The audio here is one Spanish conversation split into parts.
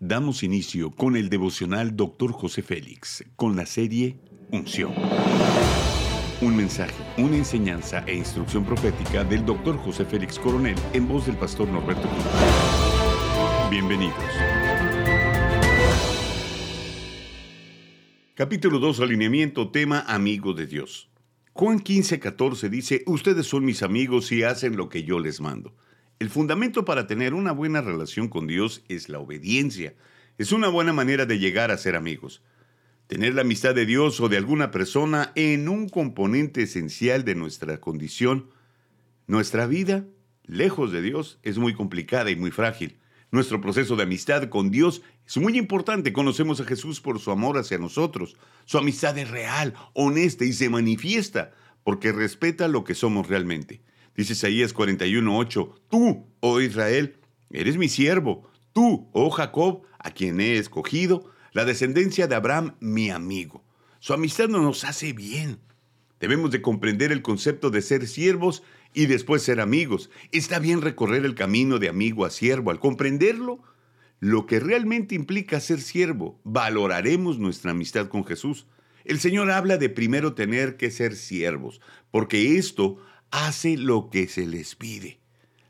Damos inicio con el devocional Dr. José Félix, con la serie Unción. Un mensaje, una enseñanza e instrucción profética del Dr. José Félix Coronel en voz del pastor Norberto Cruz. Bienvenidos. Capítulo 2, alineamiento, tema Amigo de Dios. Juan 15, 14 dice, Ustedes son mis amigos y hacen lo que yo les mando. El fundamento para tener una buena relación con Dios es la obediencia. Es una buena manera de llegar a ser amigos. Tener la amistad de Dios o de alguna persona en un componente esencial de nuestra condición. Nuestra vida, lejos de Dios, es muy complicada y muy frágil. Nuestro proceso de amistad con Dios es muy importante. Conocemos a Jesús por su amor hacia nosotros. Su amistad es real, honesta y se manifiesta porque respeta lo que somos realmente. Dice Isaías 41:8, tú, oh Israel, eres mi siervo, tú, oh Jacob, a quien he escogido, la descendencia de Abraham, mi amigo. Su amistad no nos hace bien. Debemos de comprender el concepto de ser siervos y después ser amigos. Está bien recorrer el camino de amigo a siervo. Al comprenderlo, lo que realmente implica ser siervo, valoraremos nuestra amistad con Jesús. El Señor habla de primero tener que ser siervos, porque esto hace lo que se les pide.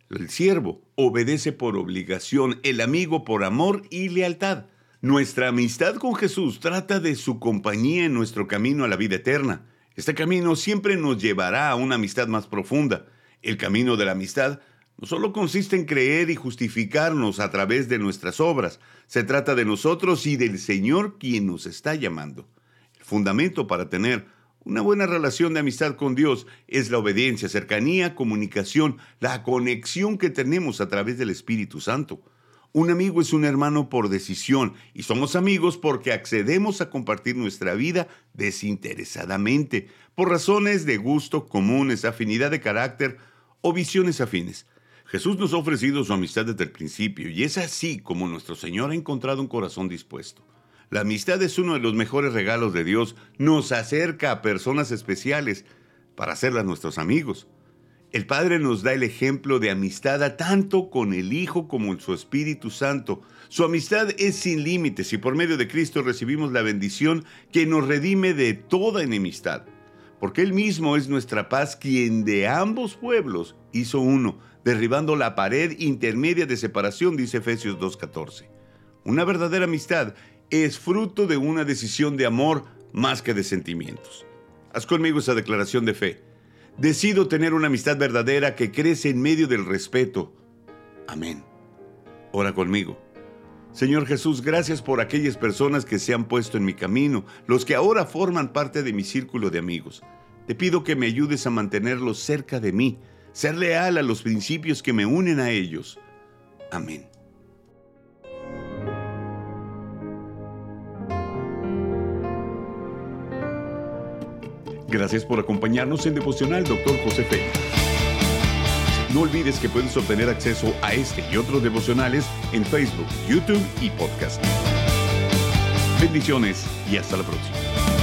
El siervo obedece por obligación, el amigo por amor y lealtad. Nuestra amistad con Jesús trata de su compañía en nuestro camino a la vida eterna. Este camino siempre nos llevará a una amistad más profunda. El camino de la amistad no solo consiste en creer y justificarnos a través de nuestras obras, se trata de nosotros y del Señor quien nos está llamando. El fundamento para tener una buena relación de amistad con Dios es la obediencia, cercanía, comunicación, la conexión que tenemos a través del Espíritu Santo. Un amigo es un hermano por decisión y somos amigos porque accedemos a compartir nuestra vida desinteresadamente, por razones de gusto comunes, afinidad de carácter o visiones afines. Jesús nos ha ofrecido su amistad desde el principio y es así como nuestro Señor ha encontrado un corazón dispuesto. La amistad es uno de los mejores regalos de Dios. Nos acerca a personas especiales para hacerlas nuestros amigos. El Padre nos da el ejemplo de amistad tanto con el Hijo como en su Espíritu Santo. Su amistad es sin límites y por medio de Cristo recibimos la bendición que nos redime de toda enemistad. Porque Él mismo es nuestra paz quien de ambos pueblos hizo uno, derribando la pared intermedia de separación, dice Efesios 2.14. Una verdadera amistad es fruto de una decisión de amor más que de sentimientos. Haz conmigo esa declaración de fe. Decido tener una amistad verdadera que crece en medio del respeto. Amén. Ora conmigo. Señor Jesús, gracias por aquellas personas que se han puesto en mi camino, los que ahora forman parte de mi círculo de amigos. Te pido que me ayudes a mantenerlos cerca de mí, ser leal a los principios que me unen a ellos. Amén. Gracias por acompañarnos en Devocional Dr. José Félix. No olvides que puedes obtener acceso a este y otros devocionales en Facebook, YouTube y podcast. Bendiciones y hasta la próxima.